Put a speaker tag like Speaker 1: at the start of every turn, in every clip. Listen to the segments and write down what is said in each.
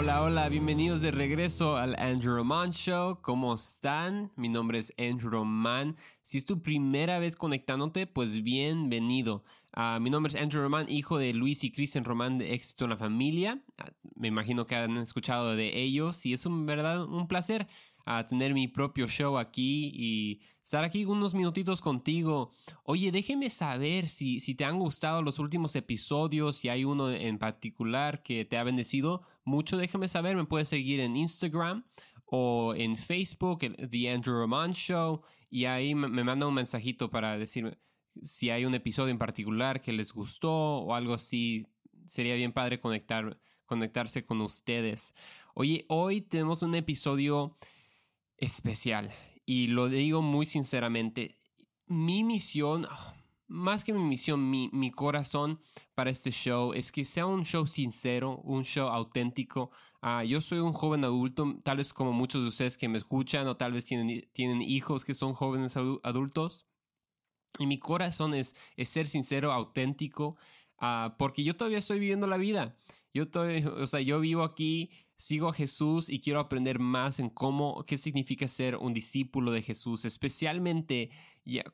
Speaker 1: Hola, hola, bienvenidos de regreso al Andrew Roman Show. ¿Cómo están? Mi nombre es Andrew Roman. Si es tu primera vez conectándote, pues bienvenido. Ah, mi nombre es Andrew Roman, hijo de Luis y Kristen Roman de Éxito en la Familia. Ah, me imagino que han escuchado de ellos y es un verdad un placer a tener mi propio show aquí y estar aquí unos minutitos contigo. Oye, déjeme saber si, si te han gustado los últimos episodios, si hay uno en particular que te ha bendecido mucho, déjame saber. Me puedes seguir en Instagram o en Facebook, The Andrew Roman Show, y ahí me manda un mensajito para decirme si hay un episodio en particular que les gustó o algo así. Sería bien padre conectar, conectarse con ustedes. Oye, hoy tenemos un episodio especial. Y lo digo muy sinceramente, mi misión, más que mi misión, mi, mi, corazón para este show es que sea un show sincero, un show auténtico. Ah, yo soy un joven adulto, tal vez como muchos de ustedes que me escuchan o tal vez tienen, tienen hijos que son jóvenes adultos. Y mi corazón es, es ser sincero, auténtico, uh, porque yo todavía estoy viviendo la vida. Yo, todavía, o sea, yo vivo aquí sigo a Jesús y quiero aprender más en cómo, qué significa ser un discípulo de Jesús, especialmente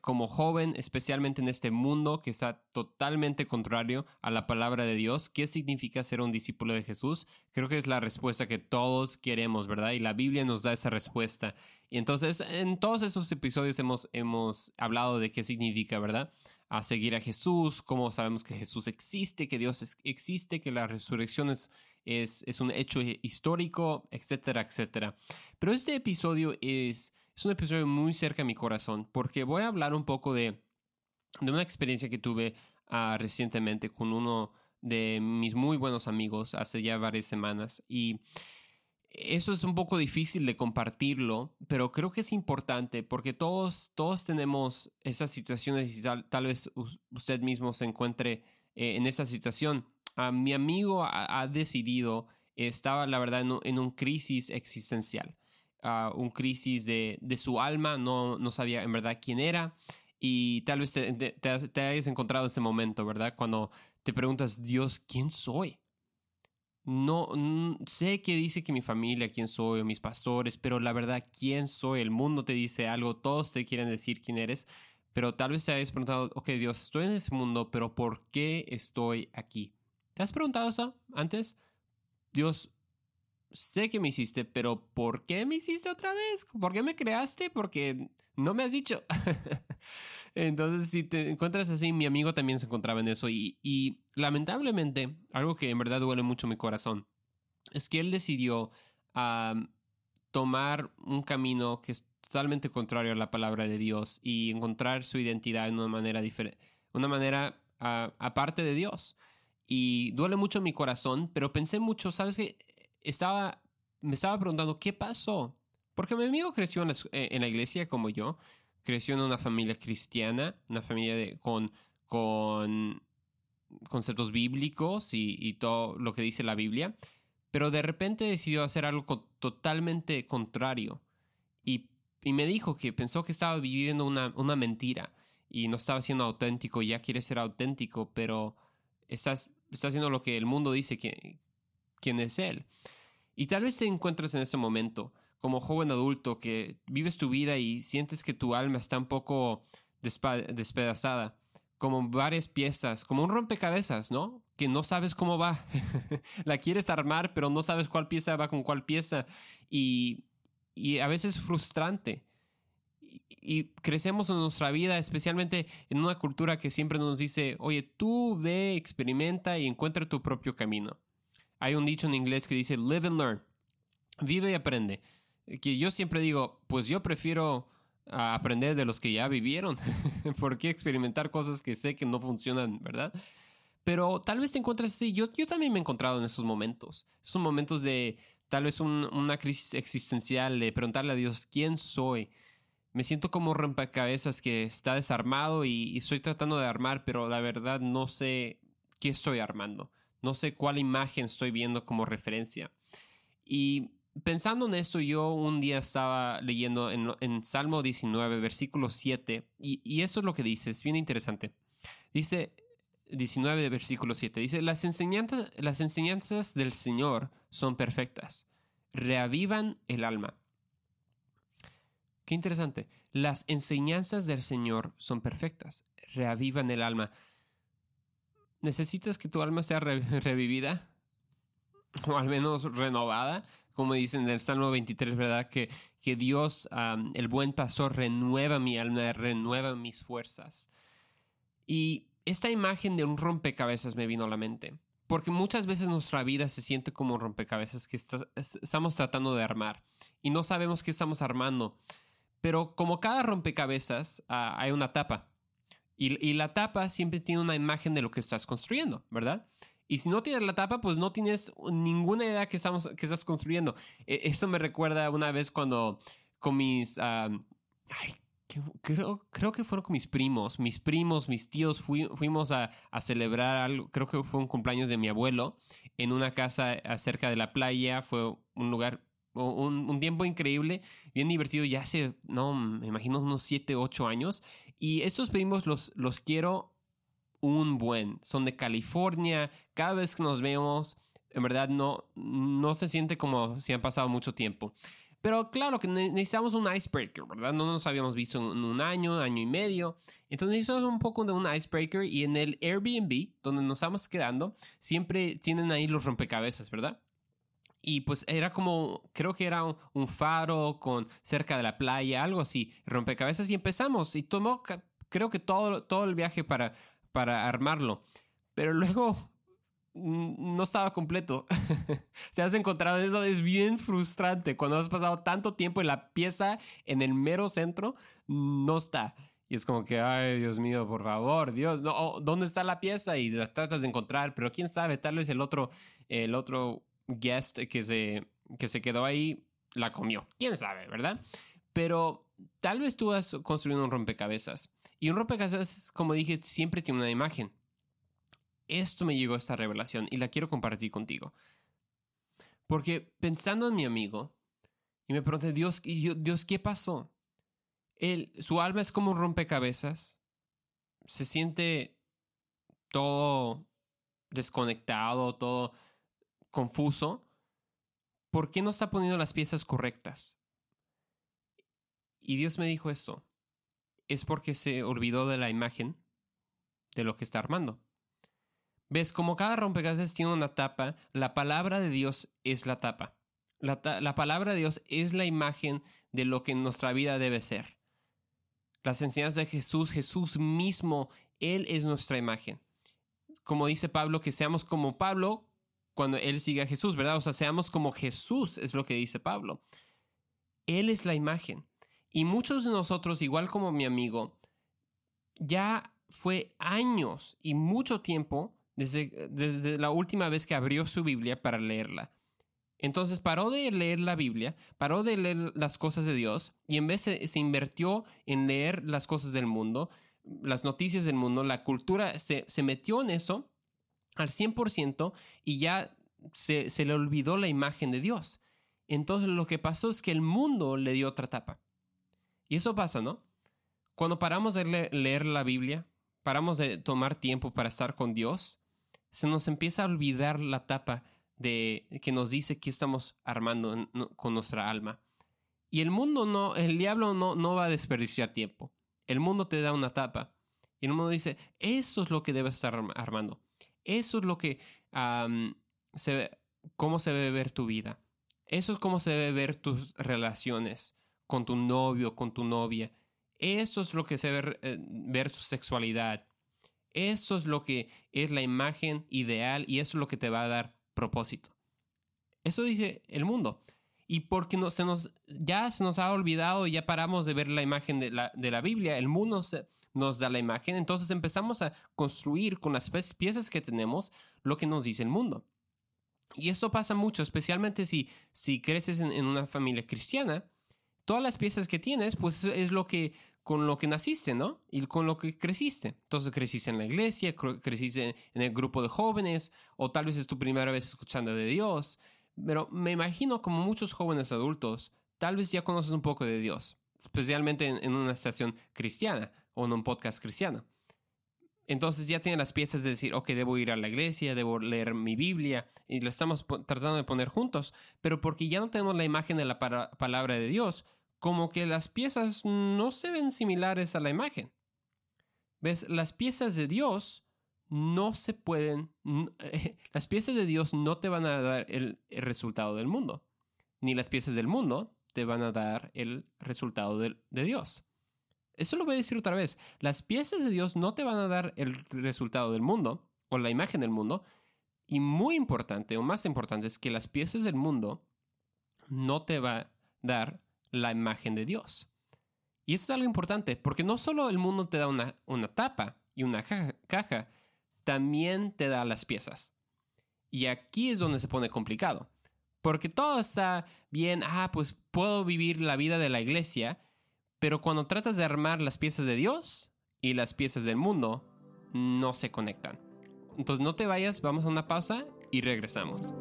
Speaker 1: como joven, especialmente en este mundo que está totalmente contrario a la palabra de Dios. ¿Qué significa ser un discípulo de Jesús? Creo que es la respuesta que todos queremos, ¿verdad? Y la Biblia nos da esa respuesta. Y entonces, en todos esos episodios hemos, hemos hablado de qué significa, ¿verdad? a seguir a Jesús, cómo sabemos que Jesús existe, que Dios existe, que la resurrección es, es, un hecho histórico, etcétera, etcétera. Pero este episodio es, es un episodio muy cerca a mi corazón porque voy a hablar un poco de, de una experiencia que tuve uh, recientemente con uno de mis muy buenos amigos hace ya varias semanas y eso es un poco difícil de compartirlo, pero creo que es importante porque todos, todos tenemos esas situaciones y tal, vez usted mismo se encuentre eh, en esa situación. A mi amigo ha, decidido, estaba la verdad en, un crisis existencial, un crisis de, su alma, no, no sabía en verdad quién era y tal vez te, hayas encontrado en ese momento, ¿verdad? Cuando te preguntas, Dios, ¿quién soy? no sé que dice que mi familia, quién soy, o mis pastores, pero la verdad, quién soy, el mundo te dice algo, todos te quieren decir quién eres, pero tal vez te hayas preguntado, ok, Dios, estoy en ese mundo, pero ¿por qué estoy aquí? ¿Te has preguntado eso antes? Dios, sé que me hiciste, pero ¿por qué me hiciste otra vez? ¿Por qué me creaste? Porque no me has dicho. Entonces, si te encuentras así, mi amigo también se encontraba en eso y, lamentablemente, algo que en verdad duele mucho mi corazón, es que él decidió tomar un camino que es totalmente contrario a la palabra de Dios y encontrar su identidad en una manera diferente, una manera aparte de Dios. Y duele mucho mi corazón, pero pensé mucho, ¿sabes qué? estaba, me estaba preguntando, ¿qué pasó? Porque mi amigo creció en la, eh, iglesia como yo, creció en una familia cristiana, una familia con, con conceptos bíblicos y, todo lo que dice la Biblia, pero de repente decidió hacer algo totalmente contrario y, me dijo que pensó que estaba viviendo una, una mentira y no estaba siendo auténtico, ya quiere ser auténtico, pero estás, está haciendo lo que el mundo dice que, quién es Él. Y tal vez te encuentres en ese momento, como joven adulto, que vives tu vida y sientes que tu alma está un poco despedazada, como varias piezas, como un rompecabezas, ¿no? Que no sabes cómo va. La quieres armar, pero no sabes cuál pieza va con cuál pieza. Y, y a veces es frustrante. Y, crecemos en nuestra vida, especialmente en una cultura que siempre nos dice, oye, tú ve, experimenta y encuentra tu propio camino. Hay un dicho en inglés que dice live and learn. Vive y aprende. Que yo siempre digo, pues yo prefiero ah, aprender de los que ya vivieron. ¿Por qué experimentar cosas que sé que no funcionan, verdad? Pero tal vez te encuentres así. Yo, yo también me he encontrado en esos momentos. Esos momentos de tal vez una crisis existencial, de preguntarle a Dios, ¿quién soy? Me siento como rompecabezas que está desarmado y, y estoy tratando de armar, pero la verdad no sé qué estoy armando. No sé cuál imagen estoy viendo como referencia. Y pensando en esto, yo un día estaba leyendo en, Salmo 19, versículo 7, y, eso es lo que dice, es bien interesante. Dice, 19, versículo 7. Dice, las enseñanzas, las enseñanzas del Señor son perfectas, reavivan el alma. Qué interesante. Las enseñanzas del Señor son perfectas, reavivan el alma. ¿Necesitas que tu alma sea revivida? O al menos renovada, como dicen en el Salmo 23, ¿verdad? Que, que Dios, el buen pastor, renueva mi alma, renueva mis fuerzas. Y esta imagen de un rompecabezas me vino a la mente. Porque muchas veces nuestra vida se siente como un rompecabezas que estamos tratando de armar y no sabemos qué estamos armando. Pero como cada rompecabezas, ah, hay una tapa. Y, la tapa siempre tiene una imagen de lo que estás construyendo, ¿verdad? Y si no tienes la tapa, pues no tienes ninguna idea que, estamos, que estás construyendo. E, eso me recuerda una vez cuando con mis... ay, creo, creo que fueron con mis primos. Mis primos, mis tíos, fuimos a, a, celebrar algo. Creo que fue un cumpleaños de mi abuelo en una casa cerca de la playa. Fue un lugar un, tiempo increíble, bien divertido, ya hace, no, me imagino unos 7, 8 años. Y esos primos los, los quiero un buen. Son de California. Cada vez que nos vemos, en verdad no, no se siente como si han pasado mucho tiempo. Pero claro que necesitamos un icebreaker, ¿verdad? No nos habíamos visto en un año, año y medio. Entonces necesitamos un poco de un icebreaker y en el Airbnb, donde nos estamos quedando, siempre tienen ahí los rompecabezas, ¿verdad? Y pues era como, creo que era un, faro con cerca de la playa, algo así, rompecabezas y empezamos y tomó, creo que todo, todo el viaje para, para armarlo, pero luego no estaba completo. Te has encontrado eso, es bien frustrante cuando has pasado tanto tiempo en la pieza en el mero centro, no está. Y es como que, ay, Dios mío, por favor, Dios, no, ¿dónde está la pieza? Y la tratas de encontrar, pero quién sabe, tal vez el otro, el otro guest que se, que se quedó ahí la comió. Quién sabe, ¿verdad? Pero tal vez tú has construido un rompecabezas. Y un rompecabezas, como dije, siempre tiene una imagen. Esto me llegó a esta revelación y la quiero compartir contigo. Porque pensando en mi amigo, y me pregunté, Dios, Dios, ¿qué pasó? Él, su alma es como un rompecabezas. Se siente todo desconectado, todo confuso, ¿por qué no está poniendo las piezas correctas? Y Dios me dijo esto, es porque se olvidó de la imagen de lo que está armando. ¿Ves? Como cada rompecabezas tiene una tapa, la palabra de Dios es la tapa. La, la, palabra de Dios es la imagen de lo que nuestra vida debe ser. Las enseñanzas de Jesús, Jesús mismo, Él es nuestra imagen. Como dice Pablo, que seamos como Pablo, cuando Él sigue a Jesús, ¿verdad? O sea, seamos como Jesús, es lo que dice Pablo. Él es la imagen. Y muchos de nosotros, igual como mi amigo, ya fue años y mucho tiempo desde, desde la última vez que abrió su Biblia para leerla. Entonces paró de leer la Biblia, paró de leer las cosas de Dios y en vez se, se invirtió en leer las cosas del mundo, las noticias del mundo, la cultura, se, se metió en eso al 100% y ya se, le olvidó la imagen de Dios. Entonces lo que pasó es que el mundo le dio otra tapa. Y eso pasa, ¿no? Cuando paramos de leer la Biblia, paramos de tomar tiempo para estar con Dios, se nos empieza a olvidar la tapa de que nos dice que estamos armando con nuestra alma. Y el mundo no, el diablo no, no va a desperdiciar tiempo. El mundo te da una tapa. Y el mundo dice, eso es lo que debes estar armando. Eso es lo que, se, cómo se debe ver tu vida. Eso es cómo se debe ver tus relaciones con tu novio, con tu novia. Eso es lo que se debe eh, ver tu sexualidad. Eso es lo que es la imagen ideal y eso es lo que te va a dar propósito. Eso dice el mundo. Y porque se nos, ya se nos ha olvidado ya paramos de ver la imagen de la, de la Biblia, el mundo se, nos da la imagen, entonces empezamos a construir con las piezas que tenemos lo que nos dice el mundo. Y eso pasa mucho, especialmente si, si creces en, una familia cristiana. Todas las piezas que tienes, pues es lo que con lo que naciste, ¿no? Y con lo que creciste. Entonces creciste en la iglesia, creciste en el grupo de jóvenes, o tal vez es tu primera vez escuchando de Dios. Pero me imagino como muchos jóvenes adultos, tal vez ya conoces un poco de Dios, especialmente en, en una estación cristiana o en un podcast cristiano. Entonces ya tiene las piezas de decir, ok, debo ir a la iglesia, debo leer mi Biblia, y la estamos tratando de poner juntos, pero porque ya no tenemos la imagen de la palabra de Dios, como que las piezas no se ven similares a la imagen. ¿Ves? Las piezas de Dios no se pueden, las piezas de Dios no te van a dar el, resultado del mundo, ni las piezas del mundo te van a dar el resultado de Dios. Eso lo voy a decir otra vez. Las piezas de Dios no te van a dar el resultado del mundo o la imagen del mundo. Y muy importante, o más importante, es que las piezas del mundo no te va a dar la imagen de Dios. Y eso es algo importante, porque no solo el mundo te da una, una tapa y una caja, también te da las piezas. Y aquí es donde se pone complicado. Porque todo está bien, ah, pues puedo vivir la vida de la iglesia, pero cuando tratas de armar las piezas de Dios y las piezas del mundo, no se conectan. Entonces no te vayas, vamos a una pausa y regresamos.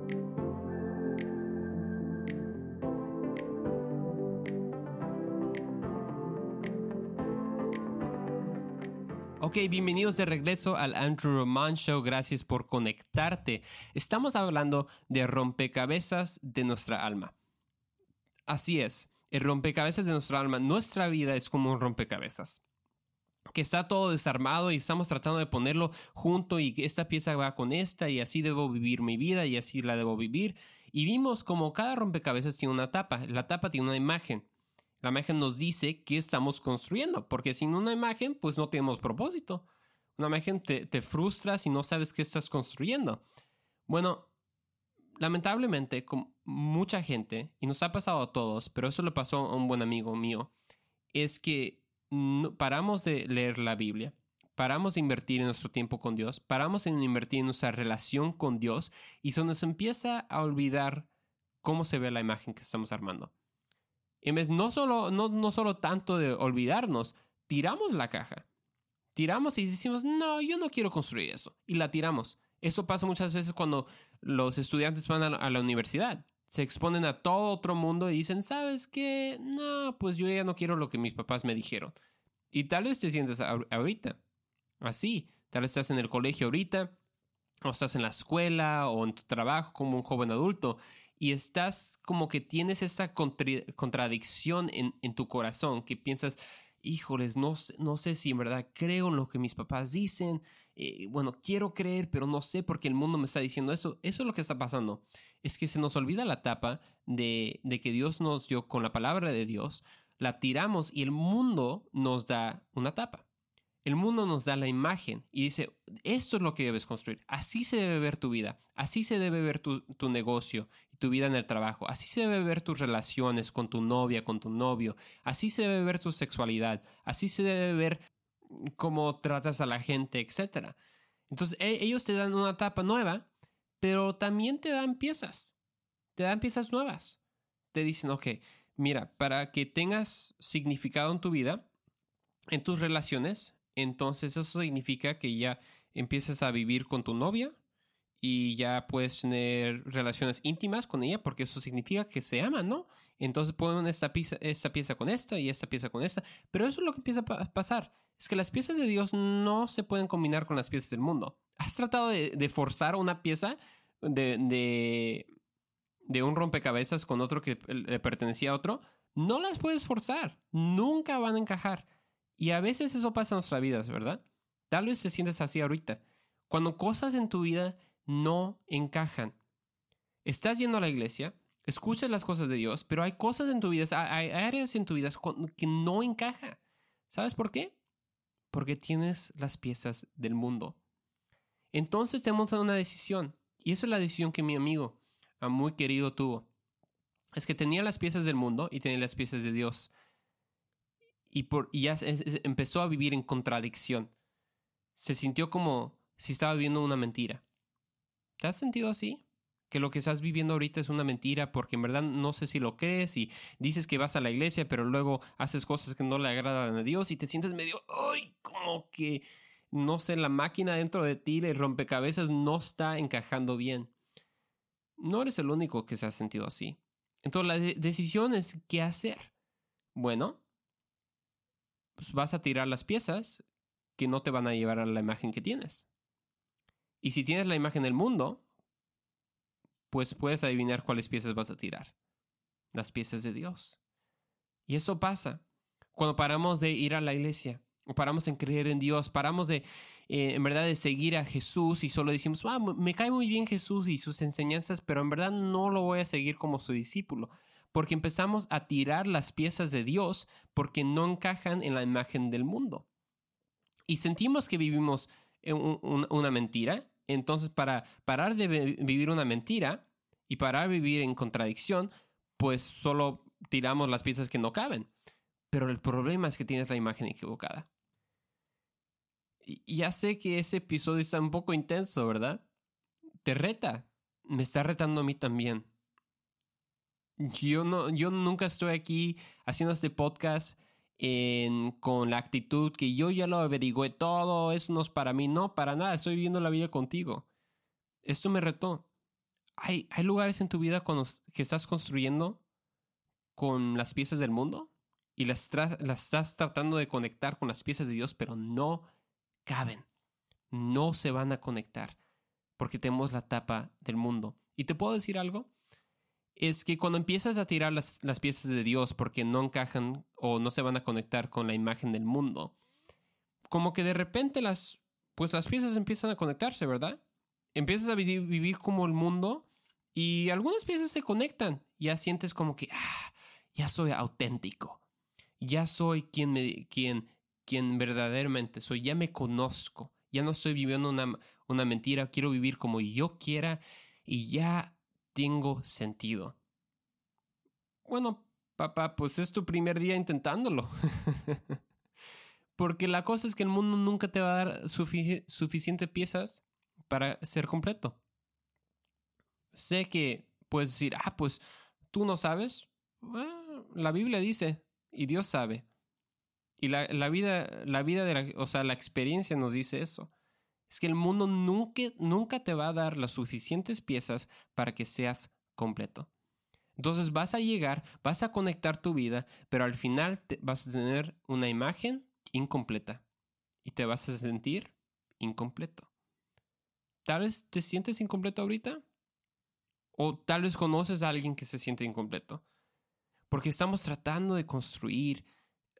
Speaker 1: Ok, bienvenidos de regreso al Andrew Roman Show. Gracias por conectarte. Estamos hablando de rompecabezas de nuestra alma. Así es, el rompecabezas de nuestra alma. Nuestra vida es como un rompecabezas que está todo desarmado y estamos tratando de ponerlo junto y esta pieza va con esta y así debo vivir mi vida y así la debo vivir. Y vimos como cada rompecabezas tiene una tapa. La tapa tiene una imagen. La imagen nos dice qué estamos construyendo, porque sin una imagen, pues no tenemos propósito. Una imagen te, te frustra si no sabes qué estás construyendo. Bueno, lamentablemente, con mucha gente, y nos ha pasado a todos, pero eso le pasó a un buen amigo mío, es que paramos de leer la Biblia, paramos de invertir en nuestro tiempo con Dios, paramos de invertir en nuestra relación con Dios y se nos empieza a olvidar cómo se ve la imagen que estamos armando. En vez no solo, no, no solo tanto de olvidarnos, tiramos la caja. Tiramos y decimos, no, yo no quiero construir eso. Y la tiramos. Eso pasa muchas veces cuando los estudiantes van a la, universidad. Se exponen a todo otro mundo y dicen, ¿sabes qué? No, pues yo ya no quiero lo que mis papás me dijeron. Y tal vez te sientes ahorita. Así. Tal vez estás en el colegio ahorita, o estás en la escuela, o en tu trabajo como un joven adulto, y estás como que tienes esta contradicción en, tu corazón, que piensas, híjoles, no, no sé si en verdad creo en lo que mis papás dicen, eh, bueno, quiero creer, pero no sé por qué el mundo me está diciendo eso. Eso es lo que está pasando. Es que se nos olvida la tapa de, que Dios nos dio con la palabra de Dios, la tiramos y el mundo nos da una tapa. El mundo nos da la imagen y dice, esto es lo que debes construir. Así se debe ver tu vida, así se debe ver tu, negocio y tu vida en el trabajo, así se debe ver tus relaciones con tu novia, con tu novio, así se debe ver tu sexualidad, así se debe ver cómo tratas a la gente, etc. Entonces e, ellos te dan una etapa nueva, pero también te dan piezas, te dan piezas nuevas. Te dicen, ok, mira, para que tengas significado en tu vida, en tus relaciones, entonces eso significa que ya empiezas a vivir con tu novia y ya puedes tener relaciones íntimas con ella porque eso significa que se aman, ¿no? Entonces ponen esta pieza, esta pieza con esta y esta pieza con esta. Pero eso es lo que empieza a pasar. Es que las piezas de Dios no se pueden combinar con las piezas del mundo. ¿Has tratado de, forzar una pieza de, un rompecabezas con otro que le pertenecía a otro? No las puedes forzar. Nunca van a encajar. Y a veces eso pasa en nuestras vidas, ¿verdad? Tal vez te sientes así ahorita. Cuando cosas en tu vida no encajan. Estás yendo a la iglesia, escuchas las cosas de Dios, pero hay cosas en tu vida, hay áreas en tu vida que no encajan. ¿Sabes por qué? Porque tienes las piezas del mundo. Entonces tenemos una decisión. Y esa es la decisión que mi amigo, muy querido, tuvo. Es que tenía las piezas del mundo y tenía las piezas de Dios y, por, ya empezó a vivir en contradicción. Se sintió como si estaba viviendo una mentira. ¿Te has sentido así? Que lo que estás viviendo ahorita es una mentira porque en verdad no sé si lo crees y dices que vas a la iglesia, pero luego haces cosas que no le agradan a Dios y te sientes medio, ¡ay! Como que, no sé, la máquina dentro de ti, el rompecabezas, no está encajando bien. No eres el único que se ha sentido así. Entonces la decisión es qué hacer. Bueno, pues vas a tirar las piezas que no te van a llevar a la imagen que tienes. Y si tienes la imagen del mundo, pues puedes adivinar cuáles piezas vas a tirar. Las piezas de Dios. Y eso pasa cuando paramos de ir a la iglesia, o paramos en creer en Dios, paramos de, eh, en verdad, de seguir a Jesús y solo decimos, ah, me cae muy bien Jesús y sus enseñanzas, pero en verdad no lo voy a seguir como su discípulo. Porque empezamos a tirar las piezas de Dios porque no encajan en la imagen del mundo. Y sentimos que vivimos una mentira. Entonces, para parar de vivir una mentira y parar de vivir en contradicción, pues solo tiramos las piezas que no caben. Pero el problema es que tienes la imagen equivocada. Ya sé que ese episodio está un poco intenso, ¿verdad? Te reta. Me está retando a mí también. Yo, no, yo nunca estoy aquí haciendo este podcast con la actitud que yo ya lo averigüé todo, eso no es para mí. No, para nada, estoy viviendo la vida contigo. Esto me retó. ¿Hay, hay lugares en tu vida que estás construyendo con las piezas del mundo y las, las estás tratando de conectar con las piezas de Dios, pero no caben. No se van a conectar porque tenemos la tapa del mundo. ¿Y te puedo decir algo? Es que cuando empiezas a tirar las, las piezas de Dios porque no encajan o no se van a conectar con la imagen del mundo, como que de repente las, pues las piezas empiezan a conectarse, ¿verdad? Empiezas a vivir, como el mundo y algunas piezas se conectan. Ya sientes como que, ah, ya soy auténtico. Ya soy quien, me, quien, quien verdaderamente soy. Ya me conozco. Ya no estoy viviendo una, una mentira. Quiero vivir como yo quiera y ya tengo sentido. Bueno, papá, pues es tu primer día intentándolo. Porque la cosa es que el mundo nunca te va a dar suficientes piezas para ser completo. Sé que puedes decir, ah, pues tú no sabes. la Biblia dice, y Dios sabe. Y la, vida, la vida de la, o sea, la experiencia nos dice eso. Es que el mundo nunca, nunca te va a dar las suficientes piezas para que seas completo. Entonces vas a llegar, vas a conectar tu vida, pero al final vas a tener una imagen incompleta y te vas a sentir incompleto. Tal vez te sientes incompleto ahorita o tal vez conoces a alguien que se siente incompleto. Porque estamos tratando de construir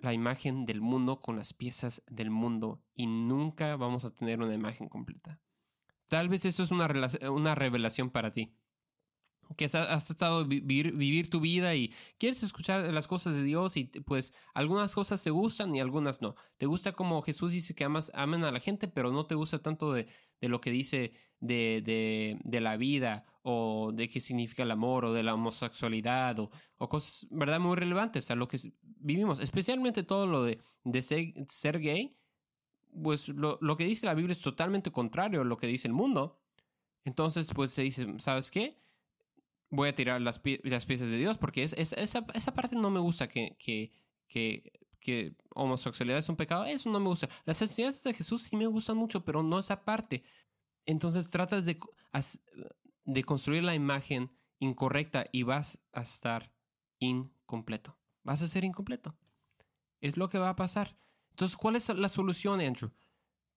Speaker 1: la imagen del mundo con las piezas del mundo y nunca vamos a tener una imagen completa. Tal vez eso es una, una revelación para ti que has, estado vivir, vivir tu vida y quieres escuchar las cosas de Dios y pues algunas cosas te gustan y algunas no. Te gusta como Jesús dice que amas, amen a la gente, pero no te gusta tanto de, de lo que dice de, de, de, la vida o de qué significa el amor o de la homosexualidad o, o cosas, ¿verdad? Muy relevantes a lo que vivimos, especialmente todo lo de, de ser, ser, gay, pues lo, lo que dice la Biblia es totalmente contrario a lo que dice el mundo. Entonces, pues se dice, ¿sabes qué? Voy a tirar las, las piezas de Dios porque es, esa, esa, parte no me gusta que, que, que, que, homosexualidad es un pecado. Eso no me gusta. Las enseñanzas de Jesús sí me gustan mucho, pero no esa parte. Entonces tratas de, de construir la imagen incorrecta y vas a estar incompleto. Vas a ser incompleto. Es lo que va a pasar. Entonces, ¿cuál es la solución, Andrew?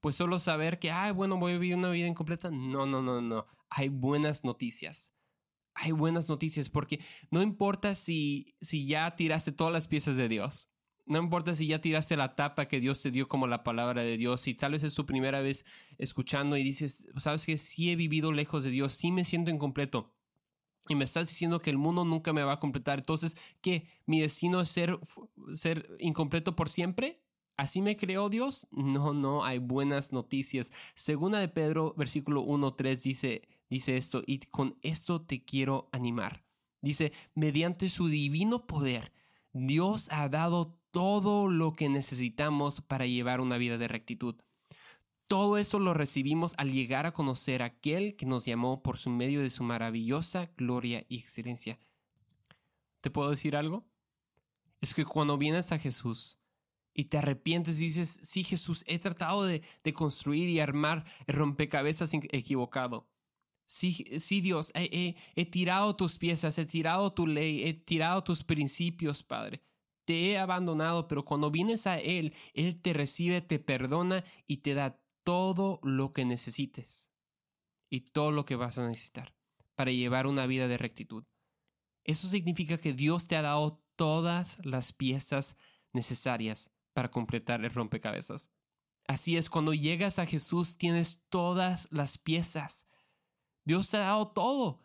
Speaker 1: Pues solo saber que, ay, bueno, voy a vivir una vida incompleta. No, no, no, no. Hay buenas noticias hay buenas noticias porque no importa si, si ya tiraste todas las piezas de Dios. No importa si ya tiraste la tapa que Dios te dio como la palabra de Dios. Si tal vez es tu primera vez escuchando y dices, sabes que sí he vivido lejos de Dios, sí me siento incompleto. Y me estás diciendo que el mundo nunca me va a completar. Entonces, ¿qué? ¿Mi destino es ser, ser incompleto por siempre? ¿Así me creó Dios? No, no, hay buenas noticias. Segunda de Pedro, versículo 1, 3 dice, dice esto, y con esto te quiero animar. Dice, mediante su divino poder, Dios ha dado todo lo que necesitamos para llevar una vida de rectitud. Todo eso lo recibimos al llegar a conocer a aquel que nos llamó por su medio de su maravillosa gloria y excelencia. ¿Te puedo decir algo? Es que cuando vienes a Jesús, y te arrepientes y dices, sí Jesús, he tratado de, construir y armar el rompecabezas equivocado. Sí, sí Dios, he, tirado tus piezas, he tirado tu ley, he tirado tus principios, Padre. te he abandonado, pero cuando vienes a Él, Él te recibe, te perdona y te da todo lo que necesites y todo lo que vas a necesitar para llevar una vida de rectitud. Eso significa que Dios te ha dado todas las piezas necesarias para completar el rompecabezas. Así es, cuando llegas a Jesús tienes todas las piezas. Dios te ha dado todo.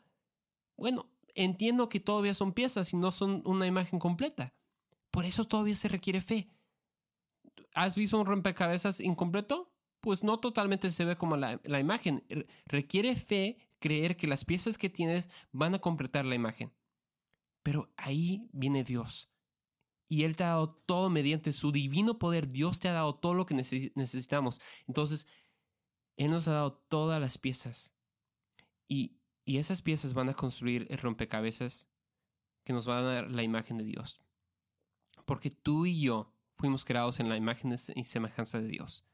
Speaker 1: Bueno, entiendo que todavía son piezas y no son una imagen completa. Por eso todavía se requiere fe. ¿Has visto un rompecabezas incompleto? Pues no totalmente se ve como la, la imagen. Requiere fe creer que las piezas que tienes van a completar la imagen. Pero ahí viene Dios. Y Él te ha dado todo mediante su divino poder. Dios te ha dado todo lo que necesitamos. Entonces, Él nos ha dado todas las piezas. Y y esas piezas van a construir el rompecabezas que nos va a dar la imagen de Dios. Porque tú y yo fuimos creados en la imagen y semejanza de Dios.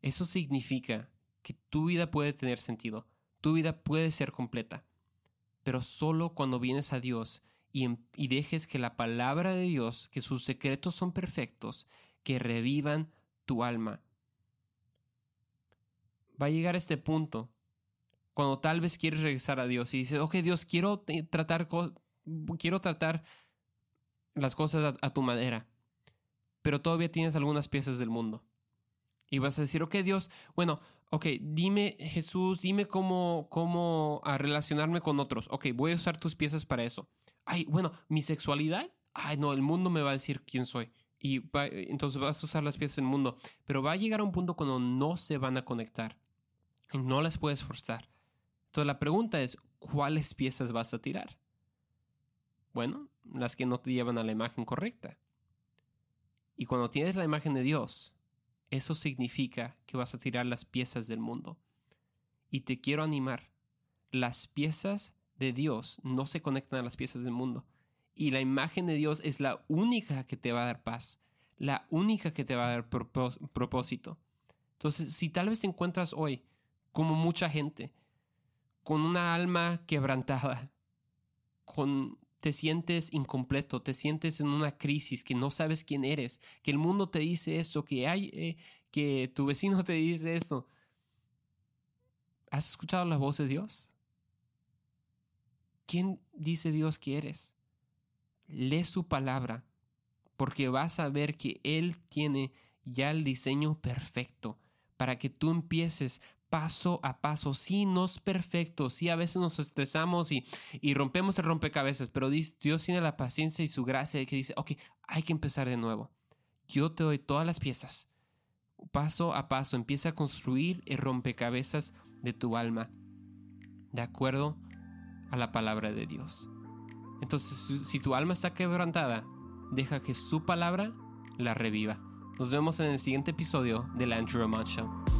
Speaker 1: Eso significa que tu vida puede tener sentido, tu vida puede ser completa, pero solo cuando vienes a Dios y, em, y dejes que la palabra de Dios, que sus secretos son perfectos, que revivan tu alma. Va a llegar este punto cuando tal vez quieres regresar a Dios y dices, ok Dios, quiero tratar, quiero tratar las cosas a, tu manera, pero todavía tienes algunas piezas del mundo. Y vas a decir, ok Dios, bueno, ok, dime Jesús, dime cómo, cómo a relacionarme con otros. Ok, voy a usar tus piezas para eso. Ay, bueno, mi sexualidad, ay no, el mundo me va a decir quién soy. Y entonces vas a usar las piezas del mundo. Pero va a llegar a un punto cuando no se van a conectar. Y no las puedes forzar. Entonces la pregunta es, ¿cuáles piezas vas a tirar? Bueno, las que no te llevan a la imagen correcta. Y cuando tienes la imagen de Dios, eso significa que vas a tirar las piezas del mundo. Y te quiero animar, las piezas de Dios no se conectan a las piezas del mundo. Y la imagen de Dios es la única que te va a dar paz, la única que te va a dar propósito. Entonces, si tal vez te encuentras hoy, como mucha gente, con una alma quebrantada, con te sientes incompleto, te sientes en una crisis, que no sabes quién eres, que el mundo te dice eso, que hay eh, que tu vecino te dice eso. ¿Has escuchado la voz de Dios? ¿Quién dice Dios que eres? Lee su palabra, porque vas a ver que Él tiene ya el diseño perfecto para que tú empieces paso a paso. Sí, no es perfecto. Sí, a veces nos estresamos y, y rompemos el rompecabezas, pero Dios tiene la paciencia y su gracia que dice, ok, hay que empezar de nuevo. Yo te doy todas las piezas. Paso a paso, empieza a construir el rompecabezas de tu alma, de acuerdo a la palabra de Dios. Entonces, si tu alma está quebrantada, deja que su palabra la reviva. Nos vemos en el siguiente episodio de la Andrew Show.